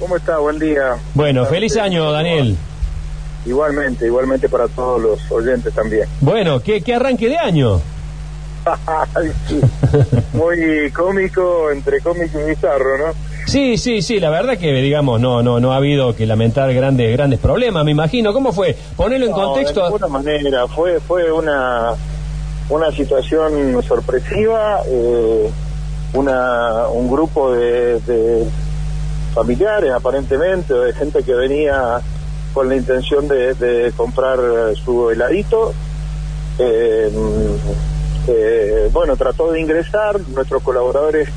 ¿Cómo está? Buen día. Bueno, feliz año, Daniel. Igualmente, igualmente para todos los oyentes también. Bueno, ¿qué, qué arranque de año? Muy cómico, entre cómico y bizarro, ¿no? Sí, sí, sí, la verdad que digamos no no no ha habido que lamentar grandes grandes problemas, me imagino. ¿Cómo fue? Ponelo en No, contexto. De alguna manera, fue, fue una, una situación sorpresiva, eh, una, un grupo de, de familiares aparentemente, o de gente que venía con la intención de, de comprar su heladito. Eh, eh, bueno, trató de ingresar, nuestros colaboradores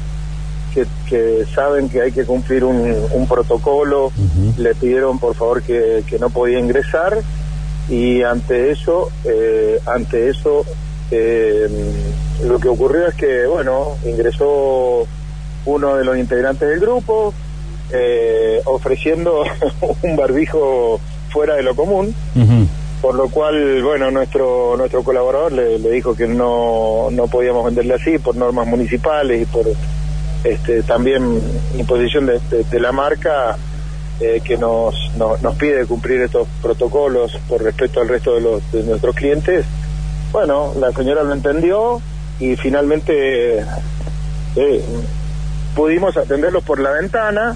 que, que saben que hay que cumplir un, un protocolo, le pidieron por favor que, que no podía ingresar. Y ante eso, eh, ante eso, eh, lo que ocurrió es que, bueno, ingresó uno de los integrantes del grupo, eh, ofreciendo un barbijo fuera de lo común, por lo cual, bueno, nuestro nuestro colaborador le, le dijo que no, no podíamos venderle así por normas municipales y por este también imposición de, de- de la marca eh, que nos, no- nos pide cumplir estos protocolos por respeto al resto de, los, de nuestros clientes. Bueno, la señora lo entendió y finalmente eh, pudimos atenderlos por la ventana,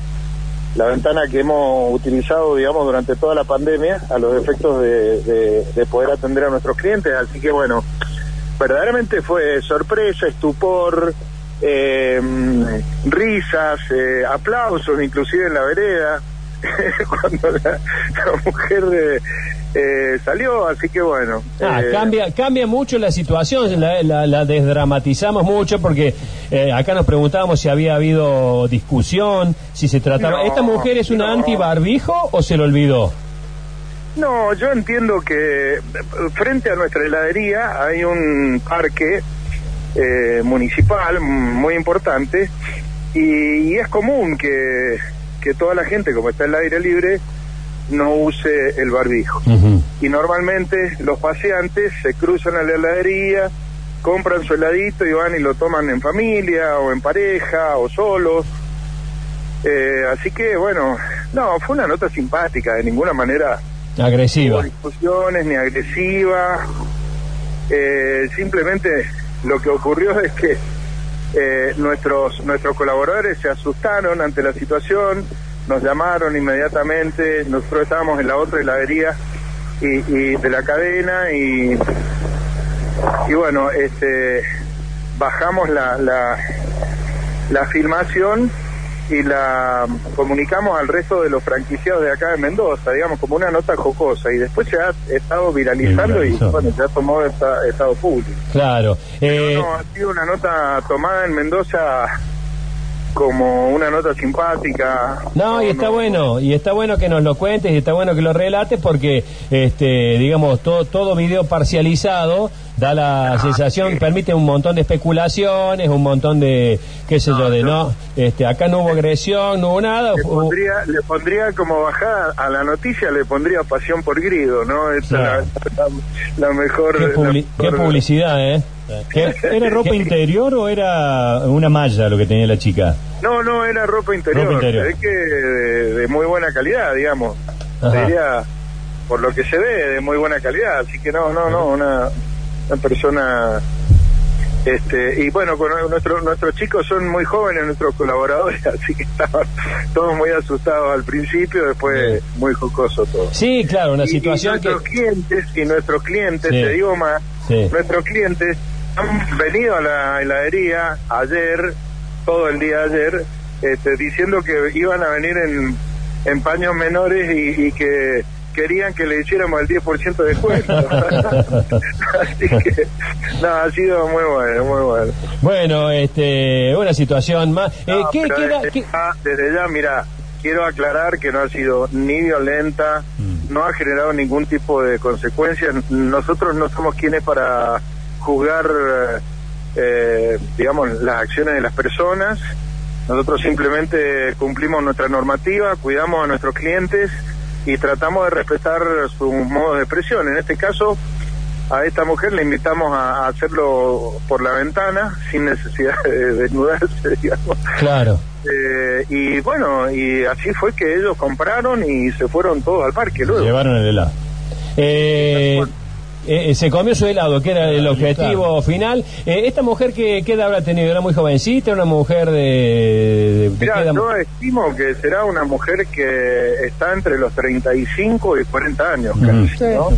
la ventana que hemos utilizado, digamos, durante toda la pandemia a los efectos de, de- de poder atender a nuestros clientes. Así que bueno, verdaderamente fue sorpresa, estupor, eh, risas, eh, aplausos, inclusive en la vereda, cuando la, la mujer eh, eh, salió. Así que bueno. Ah, eh, cambia, cambia mucho la situación, la, la- la desdramatizamos mucho porque eh, acá nos preguntábamos si había habido discusión, si se trataba... No, ¿Esta mujer es una no. anti-barbijo o se lo olvidó? No, yo entiendo que frente a nuestra heladería hay un parque eh, municipal muy importante y, y es común que, que toda la gente, como está en el aire libre, no use el barbijo. Y normalmente los paseantes se cruzan a la heladería, compran su heladito y van y lo toman en familia o en pareja o solos. Eh, así que bueno, no, fue una nota simpática, de ninguna manera Agresiva. hubo discusiones ni agresiva. Eh, simplemente lo que ocurrió es que eh, nuestros nuestros colaboradores se asustaron ante la situación, nos llamaron inmediatamente, nosotros estábamos en la otra heladería y, y de la cadena y y bueno, este bajamos la, la la filmación y la comunicamos al resto de los franquiciados de acá de Mendoza, digamos, como una nota jocosa. Y después se ha estado viralizando y bueno, ya tomó esta- estado público. Claro. Eh, No, ha sido una nota tomada en Mendoza como una nota simpática. No, y está bueno, y está bueno que nos lo cuentes, y está bueno que lo relates, porque, este, digamos, todo, todo video parcializado da la sensación, permite un montón de especulaciones, un montón de, qué sé yo, de no, este, acá no hubo agresión, no hubo nada. Le pondría, le pondría como bajada a la noticia, le pondría pasión por grido, ¿no? Esa Claro. la, la- la mejor. qué, la publi- qué mejor- publicidad, ¿eh? ¿Qué- ¿Era ropa interior o era una malla lo que tenía la chica? No, no, era ropa interior. Ropa interior. Es que de, de muy buena calidad, digamos. Diría, por lo que se ve, de muy buena calidad. Así que no, no, no, una, una persona... Este, y bueno, con nuestro, nuestros chicos son muy jóvenes, nuestros colaboradores, así que estaban todos muy asustados al principio, después muy jocoso todo. Sí, claro, una Y- situación y que... nuestros clientes y nuestros clientes Sí. te digo más Sí. nuestros clientes han venido a la heladería ayer todo el día ayer este, diciendo que iban a venir en, en paños menores y, y que querían que le hiciéramos el 10% de descuento así que no ha sido muy bueno muy bueno Bueno, este, una situación más... Eh, No, ¿qué, pero queda- desde, qué- ya, desde ya, mira, quiero aclarar que no ha sido ni violenta, Mm. no ha generado ningún tipo de consecuencia. Nosotros no somos quienes para juzgar, eh, digamos, las acciones de las personas. Nosotros simplemente cumplimos nuestra normativa, cuidamos a nuestros clientes y tratamos de respetar sus modos de expresión. En este caso, a esta mujer le invitamos a, hacerlo por la ventana, sin necesidad de desnudarse, digamos. Claro. Eh, y bueno, y así fue que ellos compraron y se fueron todos al parque luego. Llevaron el helado. Eh, eh, se comió su helado, que era el objetivo final. Eh, ¿Esta mujer que qué edad habrá tenido? ¿Era muy jovencita? ¿Una mujer de, de- Mirá, qué edad? yo estimo que será una mujer que está entre los 35 y 40 años, Ujú. casi, ¿no?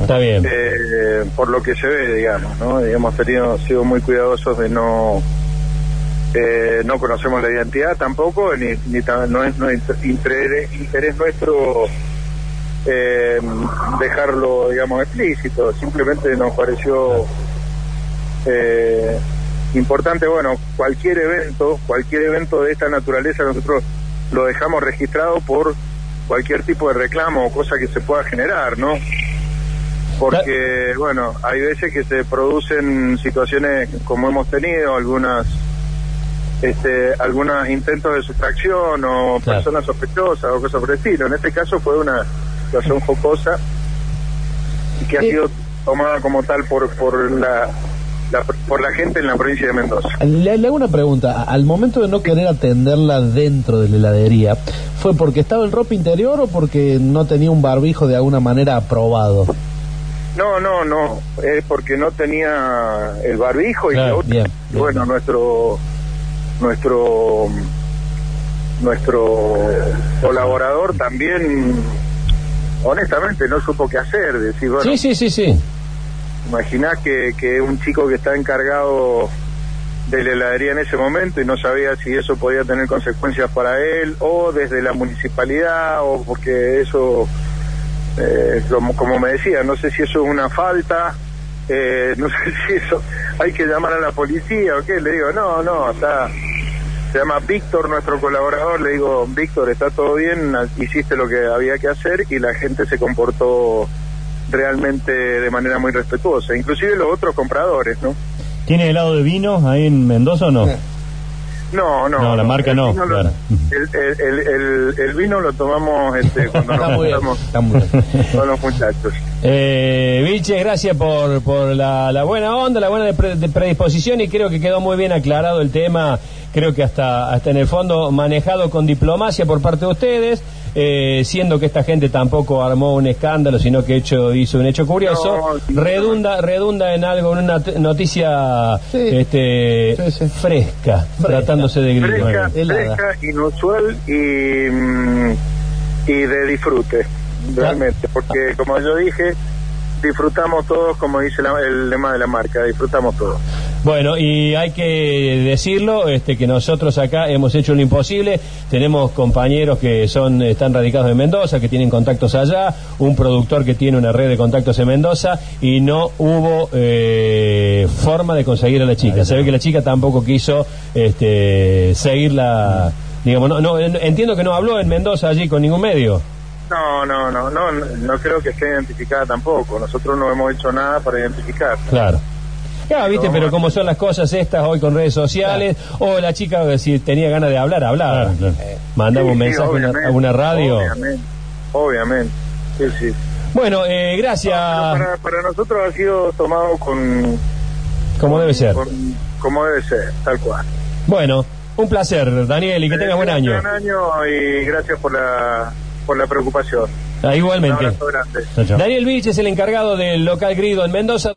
Está bien. Eh, por lo que se ve, digamos, ¿no? Y hemos tenido, sido muy cuidadosos de no... eh, no conocemos la identidad tampoco, ni, ni ta- no es, no es interés, interés nuestro eh, dejarlo, digamos, explícito. Simplemente nos pareció eh, importante, bueno, cualquier evento, cualquier evento de esta naturaleza nosotros lo dejamos registrado por cualquier tipo de reclamo o cosa que se pueda generar, ¿no? Porque, bueno, hay veces que se producen situaciones como hemos tenido, algunas este, algunos intentos de sustracción o Claro. personas sospechosas o cosas por el estilo. En este caso fue una situación jocosa y que ha sido tomada como tal por por la, la- por la gente en la provincia de Mendoza. Le, le hago una pregunta. Al momento de no querer atenderla dentro de la heladería, ¿fue porque estaba en ropa interior o porque no tenía un barbijo de alguna manera aprobado? No, no, no, es porque no tenía el barbijo y Claro, la otra- bien, y bueno, nuestro nuestro nuestro colaborador también honestamente no supo qué hacer, decir, bueno, Sí, sí, sí, sí. Imaginás que, que un chico que está encargado de la heladería en ese momento y no sabía si eso podía tener consecuencias para él o desde la municipalidad o porque eso, eh, como, como me decía, no sé si eso es una falta, eh, no sé si eso hay que llamar a la policía o qué, le digo, no, no, está... Se llama Víctor, nuestro colaborador. Le digo, Víctor, está todo bien, hiciste lo que había que hacer y la gente se comportó realmente de manera muy respetuosa, inclusive los otros compradores, ¿no? ¿Tiene helado de vino ahí en Mendoza o no? No, no. No, la marca no, vino lo- el, el- el- el- el vino lo tomamos este, cuando nos juntamos con los muchachos. Eh, Vilches, gracias por, por la, la buena onda, la buena de pre- de predisposición y creo que quedó muy bien aclarado el tema. Creo que hasta, hasta en el fondo manejado con diplomacia por parte de ustedes, eh, siendo que esta gente tampoco armó un escándalo, sino que hecho, hizo un hecho curioso. No, redunda, redunda en algo, en una noticia Sí. este, Sí, sí. fresca, tratándose de grillo. Fresca, inusual y, mm, y de disfrute, realmente, porque como yo dije, disfrutamos todos, como dice la- el lema de la marca, disfrutamos todos. Bueno, y hay que decirlo, este, que nosotros acá hemos hecho lo imposible. Tenemos compañeros que son, están radicados en Mendoza, que tienen contactos allá, un productor que tiene una red de contactos en Mendoza, y no hubo eh, forma de conseguir a la chica. Se ve que la chica tampoco quiso este, seguirla. Digamos, no, no, entiendo que no habló en Mendoza allí con ningún medio. No, no, no, no, no creo que esté identificada tampoco. Nosotros no hemos hecho nada para identificar. Claro. Claro, viste, pero como son las cosas estas hoy con redes sociales, o la chica eh, si tenía ganas de hablar, hablaba. Claro. Mandaba un mensaje a una, radio. Obviamente, obviamente. Sí, sí. Bueno, eh, gracias, No, para, para nosotros ha sido tomado con, como debe ser. con- como debe ser, tal cual. Bueno, un placer, Daniel, y que tengas buen Eh, año. Buen año y gracias por la, por la preocupación. Ah, Un igualmente. abrazo grande. Daniel Vich es el encargado del local Grido en Mendoza.